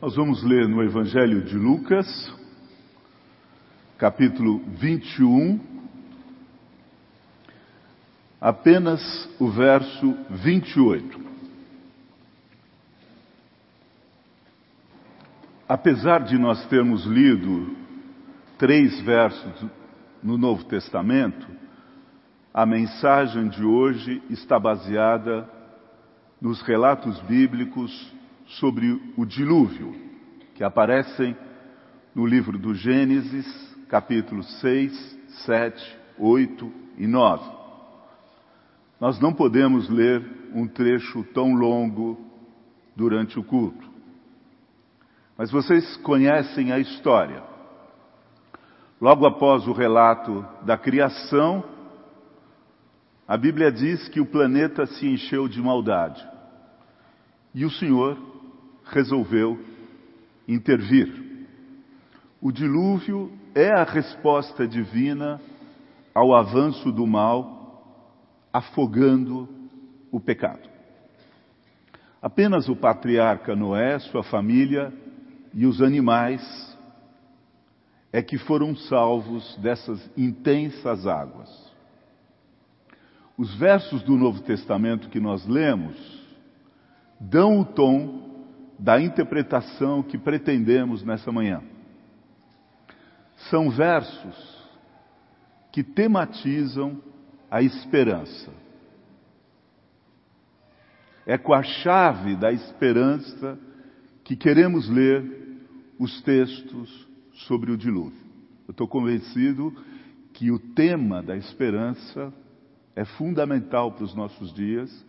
Nós vamos ler no Evangelho de Lucas, capítulo 21, apenas o verso 28. Apesar de nós termos lido três versos no Novo Testamento, a mensagem de hoje está baseada nos relatos bíblicos sobre o dilúvio, que aparecem no livro do Gênesis, capítulos 6, 7, 8 e 9. Nós não podemos ler um trecho tão longo durante o culto. Mas vocês conhecem a história. Logo após o relato da criação, a Bíblia diz que o planeta se encheu de maldade. E o Senhor resolveu intervir. O dilúvio é a resposta divina ao avanço do mal, afogando o pecado. Apenas o patriarca Noé, sua família e os animais é que foram salvos dessas intensas águas. Os versos do Novo Testamento que nós lemos dão o tom da interpretação que pretendemos nessa manhã. São versos que tematizam a esperança. É com a chave da esperança que queremos ler os textos sobre o dilúvio. Eu estou convencido que o tema da esperança é fundamental para os nossos dias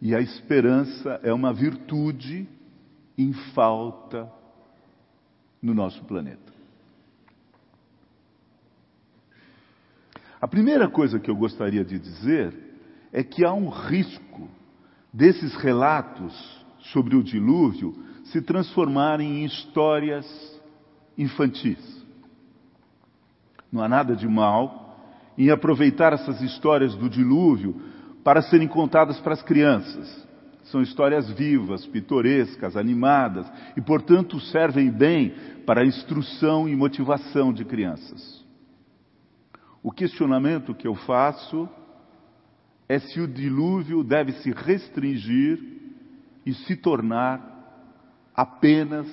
e a esperança é uma virtude em falta no nosso planeta. A primeira coisa que eu gostaria de dizer é que há um risco desses relatos sobre o dilúvio se transformarem em histórias infantis. Não há nada de mal em aproveitar essas histórias do dilúvio para serem contadas para as crianças. São histórias vivas, pitorescas, animadas e, portanto, servem bem para a instrução e motivação de crianças. O questionamento que eu faço é se o dilúvio deve se restringir e se tornar apenas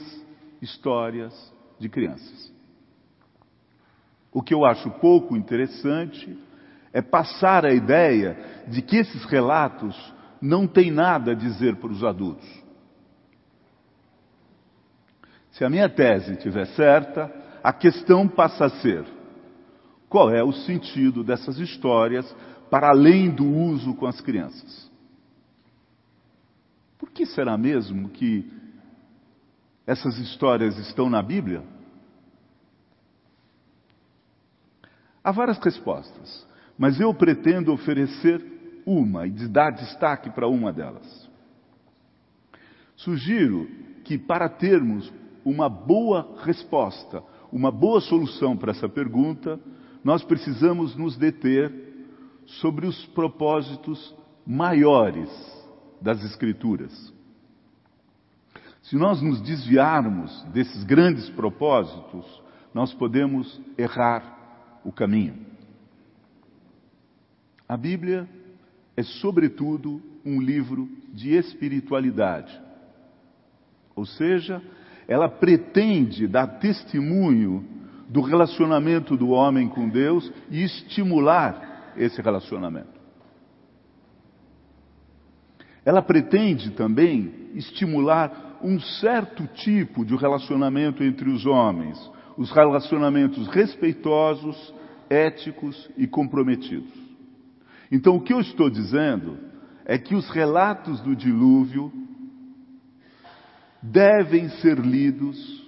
histórias de crianças. O que eu acho pouco interessante é passar a ideia de que esses relatos não têm nada a dizer para os adultos. Se a minha tese estiver certa, a questão passa a ser: qual é o sentido dessas histórias para além do uso com as crianças? Por que será mesmo que essas histórias estão na Bíblia? Há várias respostas, mas eu pretendo oferecer uma e dar destaque para uma delas. Sugiro que, para termos uma boa resposta, uma boa solução para essa pergunta, nós precisamos nos deter sobre os propósitos maiores das Escrituras. Se nós nos desviarmos desses grandes propósitos, nós podemos errar o caminho. A Bíblia é, sobretudo, um livro de espiritualidade. Ou seja, ela pretende dar testemunho do relacionamento do homem com Deus e estimular esse relacionamento. Ela pretende também estimular um certo tipo de relacionamento entre os homens, os relacionamentos respeitosos, éticos e comprometidos. Então, o que eu estou dizendo é que os relatos do dilúvio devem ser lidos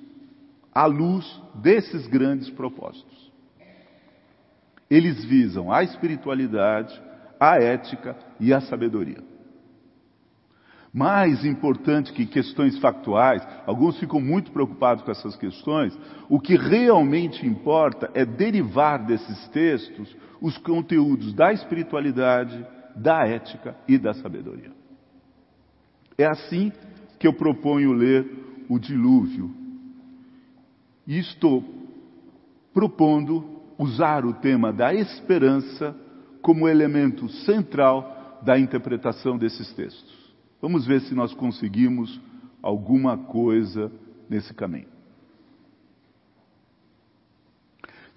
à luz desses grandes propósitos. Eles visam a espiritualidade, a ética e a sabedoria. Mais importante que questões factuais, alguns ficam muito preocupados com essas questões, o que realmente importa é derivar desses textos os conteúdos da espiritualidade, da ética e da sabedoria. É assim que eu proponho ler o dilúvio. E estou propondo usar o tema da esperança como elemento central da interpretação desses textos. Vamos ver se nós conseguimos alguma coisa nesse caminho.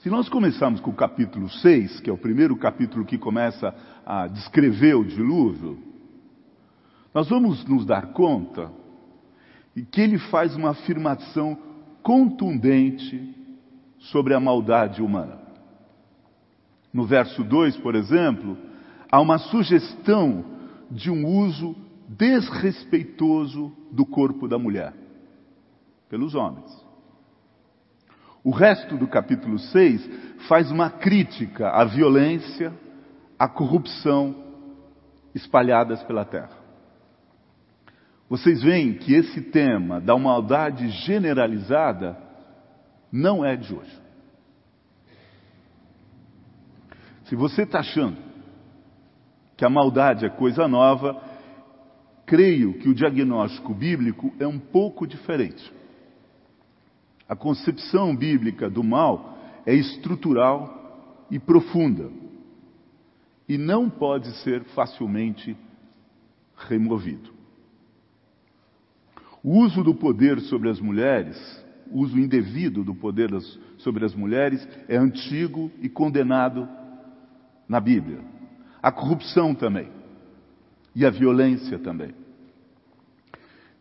Se nós começarmos com o capítulo 6, que é o primeiro capítulo que começa a descrever o dilúvio, nós vamos nos dar conta que ele faz uma afirmação contundente sobre a maldade humana. No verso 2, por exemplo, há uma sugestão de um uso desrespeitoso do corpo da mulher pelos homens. O resto do capítulo 6 faz uma crítica à violência, à corrupção espalhadas pela terra. Vocês veem que esse tema da maldade generalizada não é de hoje. Se você está achando que a maldade é coisa nova, creio que o diagnóstico bíblico é um pouco diferente. A concepção bíblica do mal é estrutural e profunda e não pode ser facilmente removido. O uso do poder sobre as mulheres, o uso indevido do poder sobre as mulheres, é antigo e condenado na Bíblia. A corrupção também. E a violência também.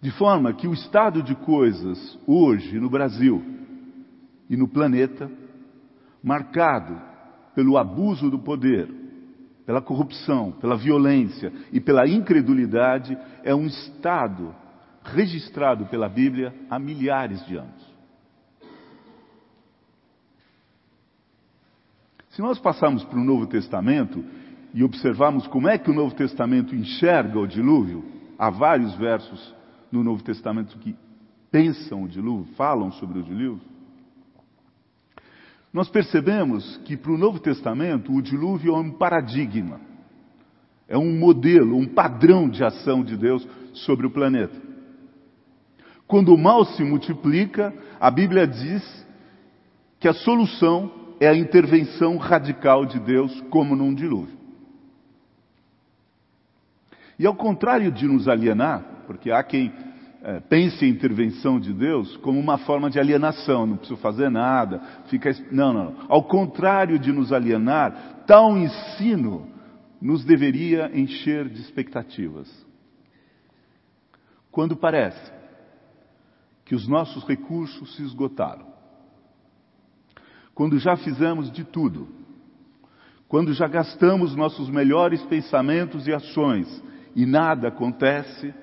De forma que o estado de coisas hoje no Brasil e no planeta, marcado pelo abuso do poder, pela corrupção, pela violência e pela incredulidade, é um estado registrado pela Bíblia há milhares de anos. Se nós passarmos para o Novo Testamento e observarmos como é que o Novo Testamento enxerga o dilúvio, há vários versos no Novo Testamento que pensam o dilúvio, falam sobre o dilúvio, nós percebemos que para o Novo Testamento o dilúvio é um paradigma, é um modelo, um padrão de ação de Deus sobre o planeta. Quando o mal se multiplica, a Bíblia diz que a solução é a intervenção radical de Deus, como num dilúvio. E ao contrário de nos alienar, porque há quem é, pense a intervenção de Deus como uma forma de alienação, não preciso fazer nada, fica. Não, não, não. Ao contrário de nos alienar, tal ensino nos deveria encher de expectativas. Quando parece que os nossos recursos se esgotaram, quando já fizemos de tudo, quando já gastamos nossos melhores pensamentos e ações e nada acontece,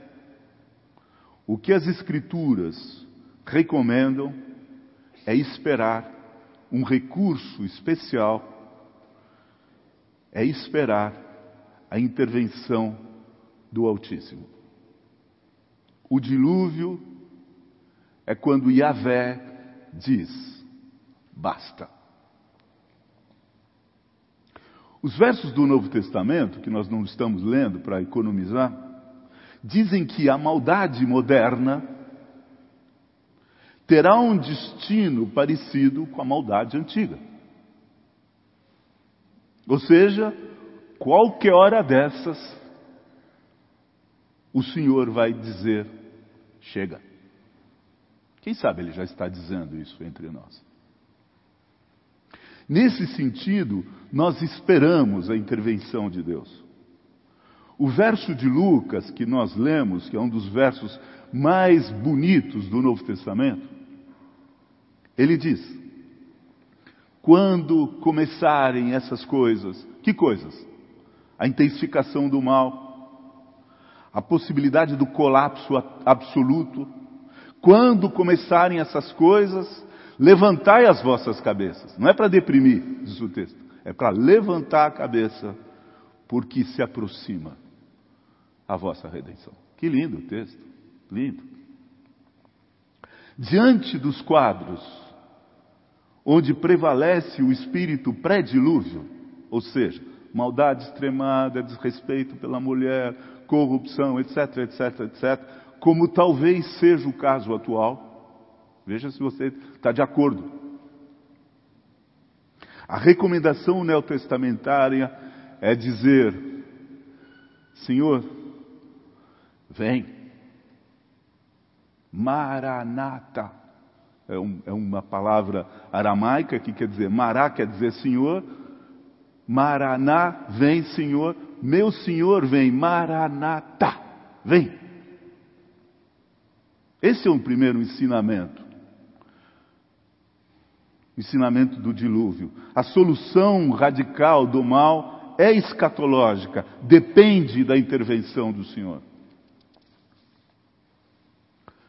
o que as Escrituras recomendam é esperar um recurso especial, é esperar a intervenção do Altíssimo. O dilúvio é quando Yahvé diz: basta. Os versos do Novo Testamento, que nós não estamos lendo para economizar, dizem que a maldade moderna terá um destino parecido com a maldade antiga. Ou seja, qualquer hora dessas, o Senhor vai dizer: chega. Quem sabe ele já está dizendo isso entre nós. Nesse sentido, nós esperamos a intervenção de Deus. O verso de Lucas que nós lemos, que é um dos versos mais bonitos do Novo Testamento, ele diz: quando começarem essas coisas, que coisas? A intensificação do mal, a possibilidade do colapso absoluto. Quando começarem essas coisas, levantai as vossas cabeças. Não é para deprimir, diz o texto, é para levantar a cabeça, porque se aproxima a vossa redenção. Que lindo o texto, lindo. Diante dos quadros onde prevalece o espírito pré-dilúvio, ou seja, maldade extremada, desrespeito pela mulher, corrupção, etc, etc, etc, como talvez seja o caso atual. Veja se você está de acordo. Ensinamento. Do dilúvio. A solução radical do mal é escatológica, depende da intervenção do Senhor.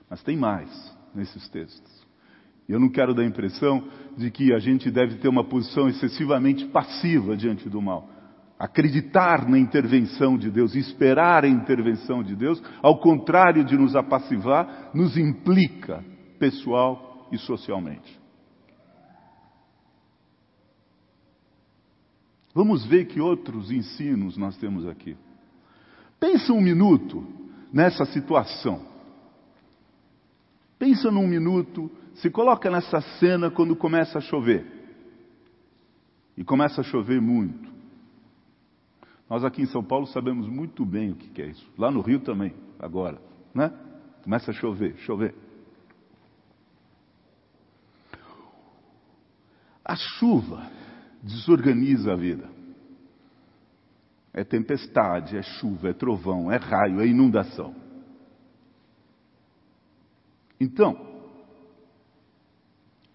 Mas tem mais nesses textos. Eu não quero dar a impressão de que a gente deve ter uma posição excessivamente passiva diante do mal. Acreditar na intervenção de Deus, esperar a intervenção de Deus, ao contrário de nos apassivar, nos implica pessoal e socialmente. Vamos ver que outros ensinos nós temos aqui. Pensa um minuto nessa situação. Pensa num minuto se coloca nessa cena quando começa a chover. E começa a chover muito. Nós aqui em São Paulo sabemos muito bem o que é isso. Lá no Rio também, agora. Né? Começa a chover, chover. A chuva desorganiza a vida. É tempestade, é chuva, é trovão, é raio, é inundação. Então,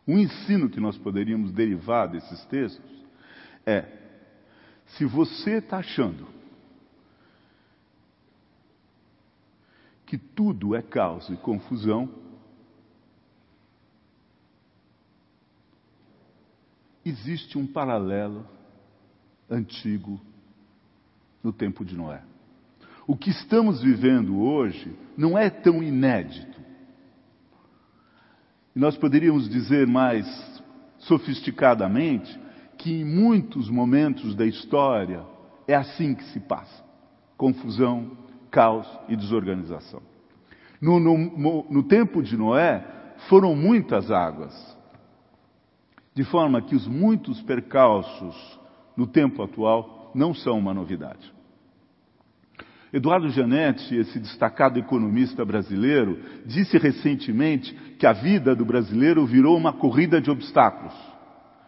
um ensino que nós poderíamos derivar desses textos é: se você está achando que tudo é caos e confusão, existe um paralelo antigo no tempo de Noé. O que estamos vivendo hoje não é tão inédito. E nós poderíamos dizer mais sofisticadamente que em muitos momentos da história é assim que se passa: confusão, caos e desorganização. No, no, no tempo de Noé, foram muitas águas, de forma que os muitos percalços no tempo atual não são uma novidade. Eduardo Janetti, esse destacado economista brasileiro, disse recentemente que a vida do brasileiro virou uma corrida de obstáculos.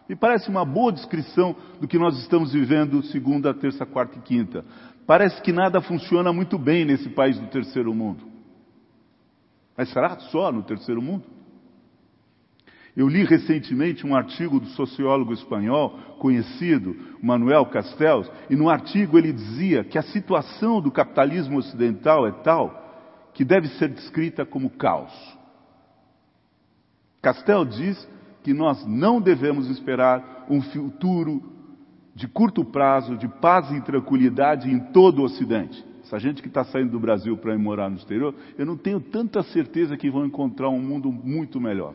Me parece uma boa descrição do que nós estamos vivendo segunda, terça, quarta e quinta. Parece que nada funciona muito bem nesse país do terceiro mundo. Mas será só no terceiro mundo? Eu li recentemente um artigo do sociólogo espanhol conhecido, Manuel Castells, e no artigo ele dizia que a situação do capitalismo ocidental é tal que deve ser descrita como caos. Castel diz que nós não devemos esperar um futuro de curto prazo, de paz e tranquilidade em todo o Ocidente. Essa gente que está saindo do Brasil para ir morar no exterior, eu não tenho tanta certeza que vão encontrar um mundo muito melhor.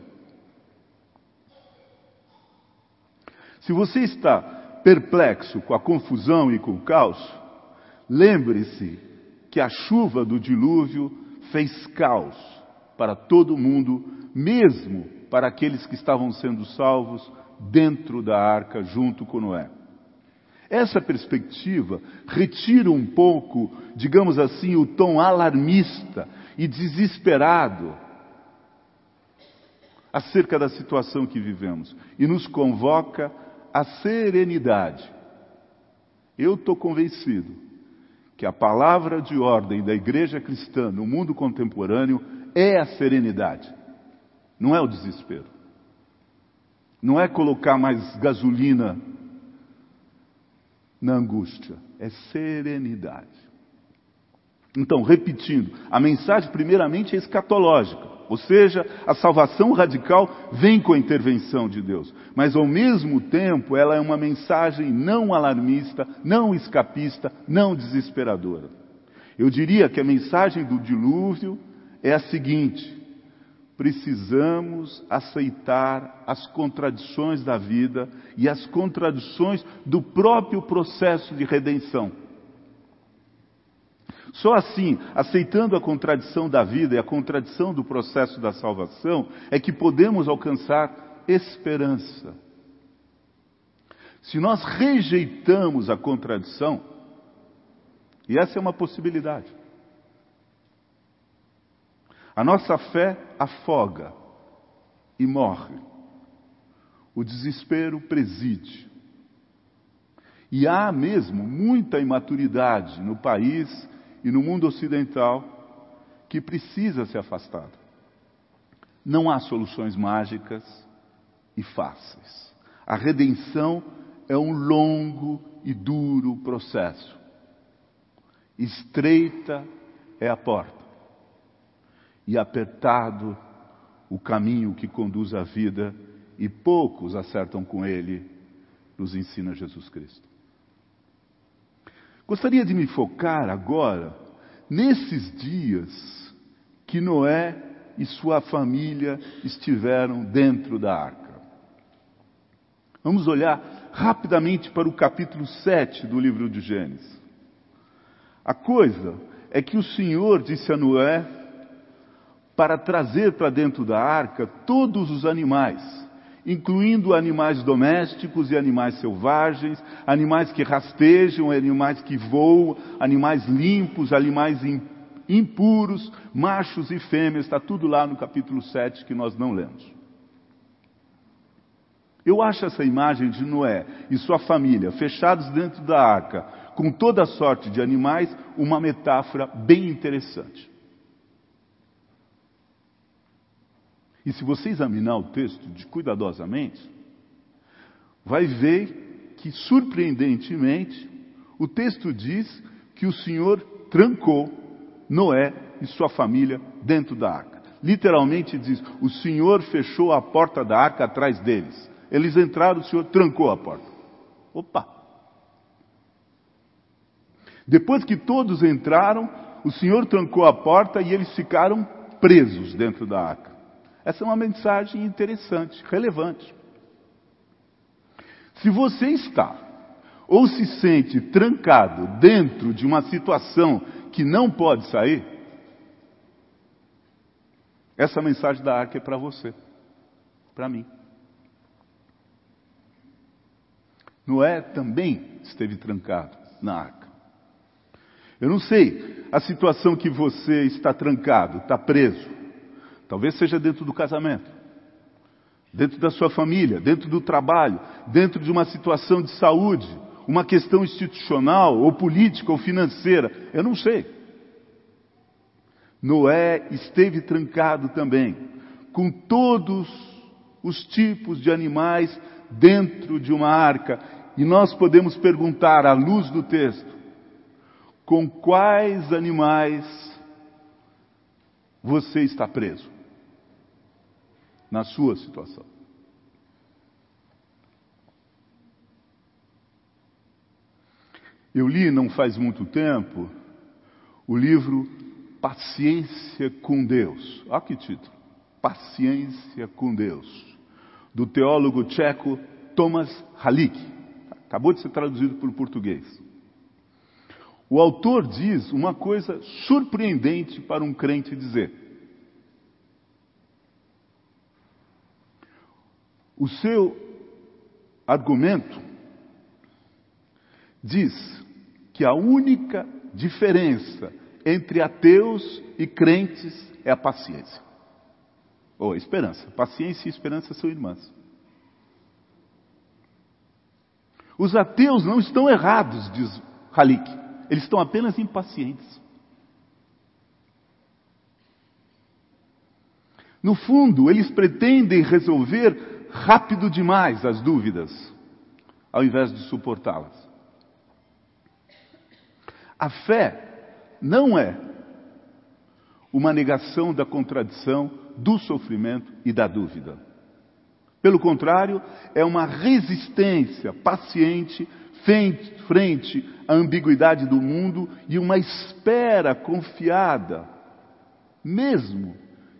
Se você está perplexo com a confusão e com o caos, lembre-se que a chuva do dilúvio fez caos para todo mundo, mesmo para aqueles que estavam sendo salvos dentro da arca junto com Noé. Essa perspectiva retira um pouco, digamos assim, o tom alarmista e desesperado acerca da situação que vivemos e nos convoca a serenidade. Eu estou convencido que a palavra de ordem da igreja cristã no mundo contemporâneo é a serenidade, não é o desespero. Não é colocar mais gasolina na angústia, é serenidade. Então, repetindo, a mensagem primeiramente é escatológica. Ou seja, a salvação radical vem com a intervenção de Deus. Mas ao mesmo tempo, ela é uma mensagem não alarmista, não escapista, não desesperadora. Eu diria que a mensagem do dilúvio é a seguinte: precisamos aceitar as contradições da vida e as contradições do próprio processo de redenção. Só assim, aceitando a contradição da vida e a contradição do processo da salvação, é que podemos alcançar esperança. Se nós rejeitamos a contradição, e essa é uma possibilidade, a nossa fé afoga e morre. O desespero preside. E há mesmo muita imaturidade no país e no mundo ocidental que precisa ser afastada. Não há soluções mágicas e fáceis. A redenção é um longo e duro processo. Estreita é a porta e apertado o caminho que conduz à vida, e poucos acertam com ele, nos ensina Jesus Cristo. Gostaria de me focar agora nesses dias que Noé e sua família estiveram dentro da arca. Vamos olhar rapidamente para o capítulo 7 do livro de Gênesis. A coisa é que o Senhor disse a Noé para trazer para dentro da arca todos os animais, incluindo animais domésticos e animais selvagens, animais que rastejam, animais que voam, animais limpos, animais impuros, machos e fêmeas, está tudo lá no capítulo 7 que nós não lemos. Eu acho essa imagem de Noé e sua família fechados dentro da arca, com toda a sorte de animais, uma metáfora bem interessante. E se você examinar o texto de cuidadosamente, vai ver que, surpreendentemente, o texto diz que o Senhor trancou Noé e sua família dentro da arca. Literalmente diz: o Senhor fechou a porta da arca atrás deles. Eles entraram, o Senhor trancou a porta. Opa! Depois que todos entraram, o Senhor trancou a porta e eles ficaram presos dentro da arca. Essa é uma mensagem interessante, relevante. Se você está ou se sente trancado dentro de uma situação que não pode sair, essa mensagem da arca é para você, para mim. Noé também esteve trancado na arca. Eu não sei a situação que você está trancado, está preso. Talvez seja dentro do casamento, dentro da sua família, dentro do trabalho, dentro de uma situação de saúde, uma questão institucional, ou política, ou financeira. Eu não sei. Noé esteve trancado também, com todos os tipos de animais dentro de uma arca. E nós podemos perguntar, à luz do texto, com quais animais você está preso? Na sua situação. Eu li não faz muito tempo o livro Paciência com Deus. Olha que título. Paciência com Deus. Do teólogo tcheco Thomas Halik. Acabou de ser traduzido para o português. O autor diz uma coisa surpreendente para um crente dizer. O seu argumento diz que a única diferença entre ateus e crentes é a paciência. Ou a esperança. Paciência e esperança são irmãs. Os ateus não estão errados, diz Halik. Eles estão apenas impacientes. No fundo, eles pretendem resolver rápido demais as dúvidas, ao invés de suportá-las. A fé não é uma negação da contradição, do sofrimento e da dúvida. Pelo contrário, é uma resistência paciente frente à ambiguidade do mundo e uma espera confiada, mesmo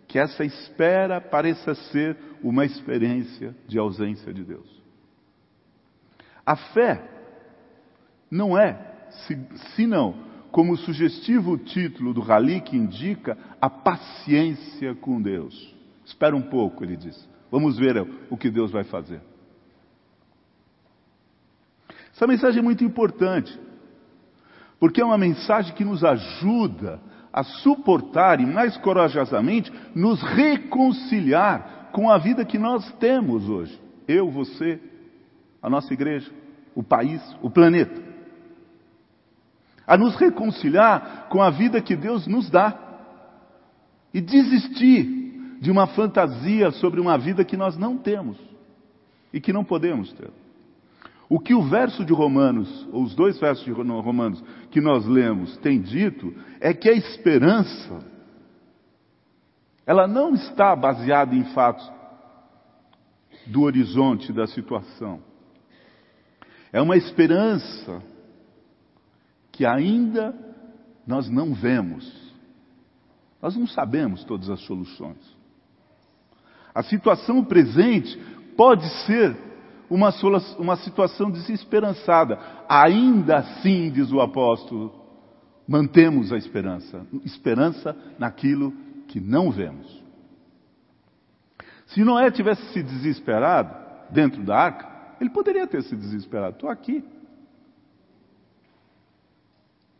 que essa espera pareça ser uma experiência de ausência de Deus. A fé não é, senão, como o sugestivo título do rali que indica a paciência com Deus. Espera um pouco, ele diz. Vamos ver o que Deus vai fazer. Essa mensagem é muito importante, porque é uma mensagem que nos ajuda a suportar e, mais corajosamente, nos reconciliar com a vida que nós temos hoje. Eu, você, a nossa igreja, o país, o planeta. A nos reconciliar com a vida que Deus nos dá. E desistir de uma fantasia sobre uma vida que nós não temos e que não podemos ter. O que o verso de Romanos, ou os dois versos de Romanos que nós lemos, tem dito é que a esperança, ela não está baseada em fatos do horizonte da situação. É uma esperança que ainda nós não vemos. Nós não sabemos todas as soluções. A situação presente pode ser uma, uma situação desesperançada. Ainda assim, diz o apóstolo, mantemos a esperança. Esperança naquilo que não vemos. Se Noé tivesse se desesperado dentro da arca, ele poderia ter se desesperado. Estou aqui.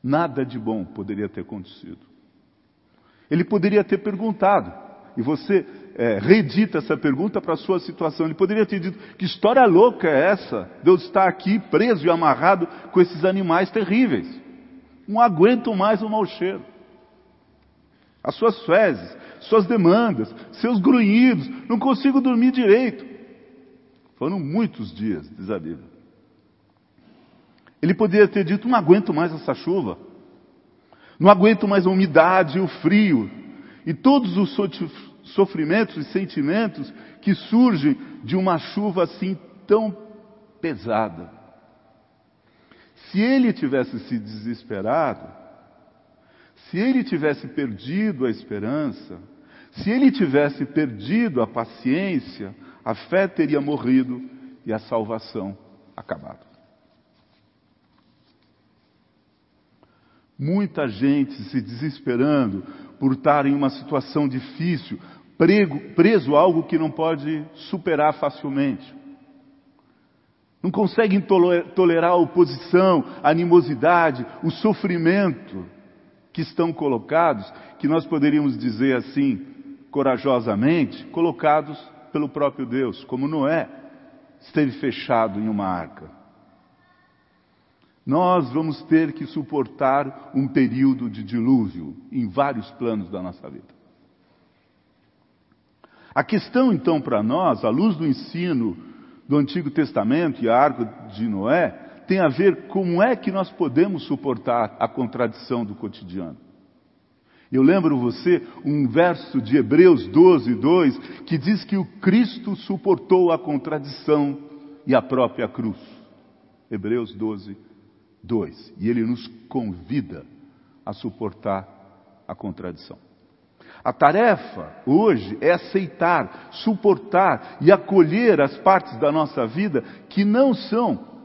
Nada de bom poderia ter acontecido. Ele poderia ter perguntado, e você é, reedita essa pergunta para a sua situação. Ele poderia ter dito: que história louca é essa? Deus está aqui preso e amarrado com esses animais terríveis. Não aguento mais o mau cheiro. As suas fezes, suas demandas, seus grunhidos, não consigo dormir direito. Foram muitos dias, diz a Bíblia. Ele poderia ter dito: não aguento mais essa chuva. Não aguento mais a umidade e o frio. E todos os sofrimentos e sentimentos que surgem de uma chuva assim tão pesada. Se ele tivesse se desesperado, se ele tivesse perdido a esperança, se ele tivesse perdido a paciência, a fé teria morrido e a salvação acabado. Muita gente se desesperando por estar em uma situação difícil, prego, preso a algo que não pode superar facilmente. Não conseguem tolerar a oposição, a animosidade, o sofrimento que estão colocados, que nós poderíamos dizer assim, corajosamente, colocados pelo próprio Deus, como Noé esteve fechado em uma arca. Nós vamos ter que suportar um período de dilúvio em vários planos da nossa vida. A questão, então, para nós, à luz do ensino do Antigo Testamento e a arca de Noé, tem a ver como é que nós podemos suportar a contradição do cotidiano. Eu lembro você um verso de Hebreus 12, 2, que diz que o Cristo suportou a contradição e a própria cruz. Hebreus 12, 2. E ele nos convida a suportar a contradição. A tarefa hoje é aceitar, suportar e acolher as partes da nossa vida que não são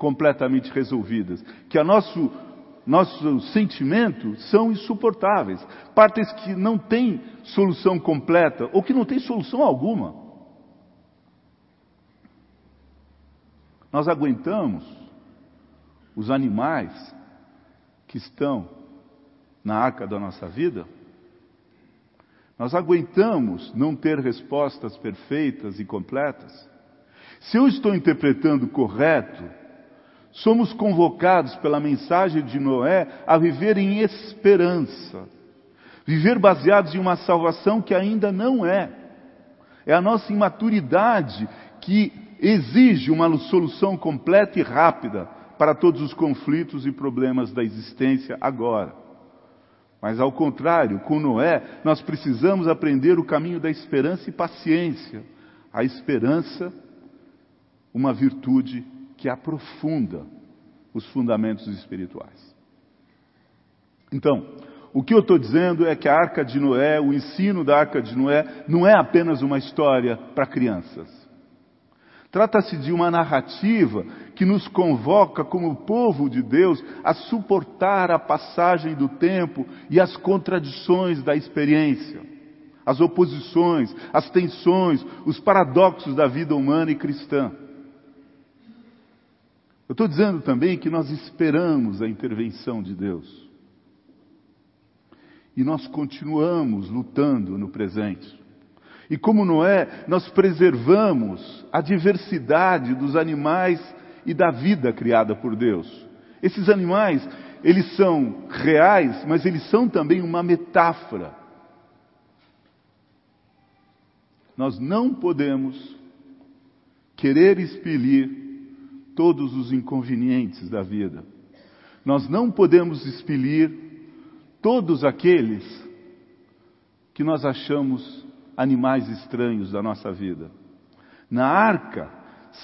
completamente resolvidas, que a nosso nossos sentimentos são insuportáveis, partes que não têm solução completa ou que não têm solução alguma. Nós aguentamos os animais que estão na arca da nossa vida? Nós aguentamos não ter respostas perfeitas e completas? Se eu estou interpretando correto, somos convocados pela mensagem de Noé a viver em esperança, viver baseados em uma salvação que ainda não é. É a nossa imaturidade que exige uma solução completa e rápida para todos os conflitos e problemas da existência agora. Mas ao contrário, com Noé, nós precisamos aprender o caminho da esperança e paciência. A esperança, uma virtude que aprofunda os fundamentos espirituais. Então, o que eu estou dizendo é que a arca de Noé, o ensino da arca de Noé, não é apenas uma história para crianças. Trata-se de uma narrativa que nos convoca como povo de Deus a suportar a passagem do tempo e as contradições da experiência, as oposições, as tensões, os paradoxos da vida humana e cristã. Eu estou dizendo também que nós esperamos a intervenção de Deus. E nós continuamos lutando no presente. E como Noé, nós preservamos a diversidade dos animais e da vida criada por Deus. Esses animais, eles são reais, mas eles são também uma metáfora. Nós não podemos querer expelir todos os inconvenientes da vida. Nós não podemos expelir todos aqueles que nós achamos animais estranhos da nossa vida. Na arca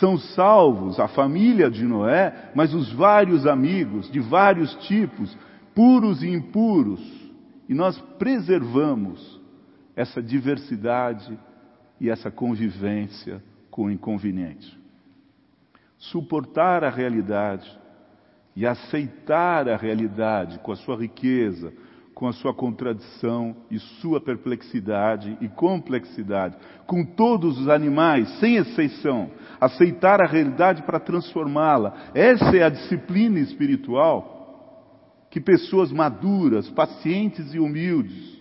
são salvos a família de Noé, mas os vários amigos de vários tipos, puros e impuros, e nós preservamos essa diversidade e essa convivência com o inconveniente. Suportar a realidade e aceitar a realidade com a sua riqueza, com a sua contradição e sua perplexidade e complexidade, com todos os animais, sem exceção, aceitar a realidade para transformá-la. Essa é a disciplina espiritual que pessoas maduras, pacientes e humildes,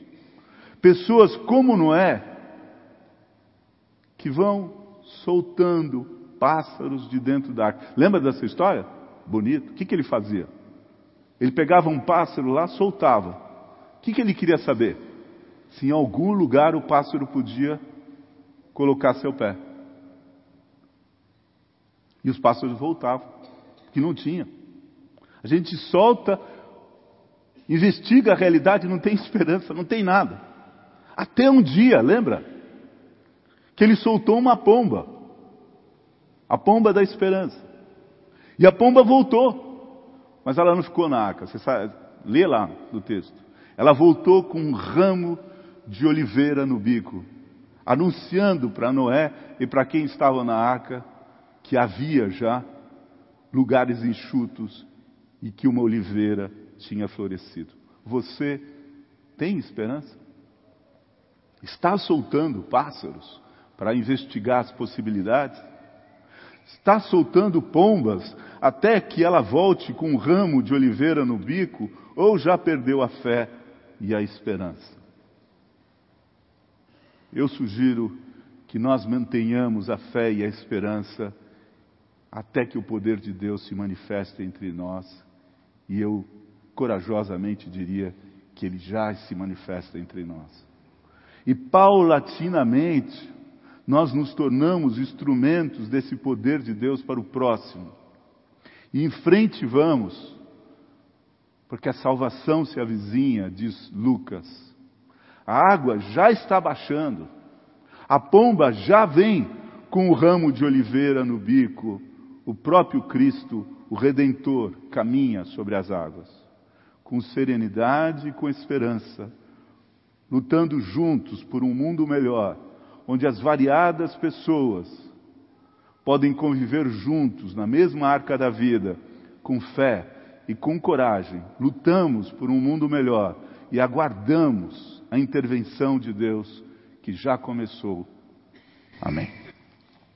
pessoas como Noé, que vão soltando pássaros de dentro da arca. Lembra dessa história? Bonito. O que, que ele fazia? Ele pegava um pássaro lá, soltava que, que ele queria saber? Se em algum lugar o pássaro podia colocar seu pé. E os pássaros voltavam, que não tinha. A gente solta, investiga a realidade, não tem esperança, não tem nada. Até um dia, lembra? Que ele soltou uma pomba. A pomba da esperança. E a pomba voltou. Mas ela não ficou na arca. Você sabe, lê lá no texto. Ela voltou com um ramo de oliveira no bico, anunciando para Noé e para quem estava na arca que havia já lugares enxutos e que uma oliveira tinha florescido. Você tem esperança? Está soltando pássaros para investigar as possibilidades? Está soltando pombas até que ela volte com um ramo de oliveira no bico ou já perdeu a fé e a esperança. Eu sugiro que nós mantenhamos a fé e a esperança até que o poder de Deus se manifeste entre nós, e eu corajosamente diria que ele já se manifesta entre nós. E paulatinamente, nós nos tornamos instrumentos desse poder de Deus para o próximo. E em frente vamos, porque a salvação se avizinha, diz Lucas. A água já está baixando, a pomba já vem com o ramo de oliveira no bico, o próprio Cristo, o Redentor, caminha sobre as águas, com serenidade e com esperança, lutando juntos por um mundo melhor, onde as variadas pessoas podem conviver juntos na mesma arca da vida, com fé, e com coragem lutamos por um mundo melhor e aguardamos a intervenção de Deus que já começou. Amém.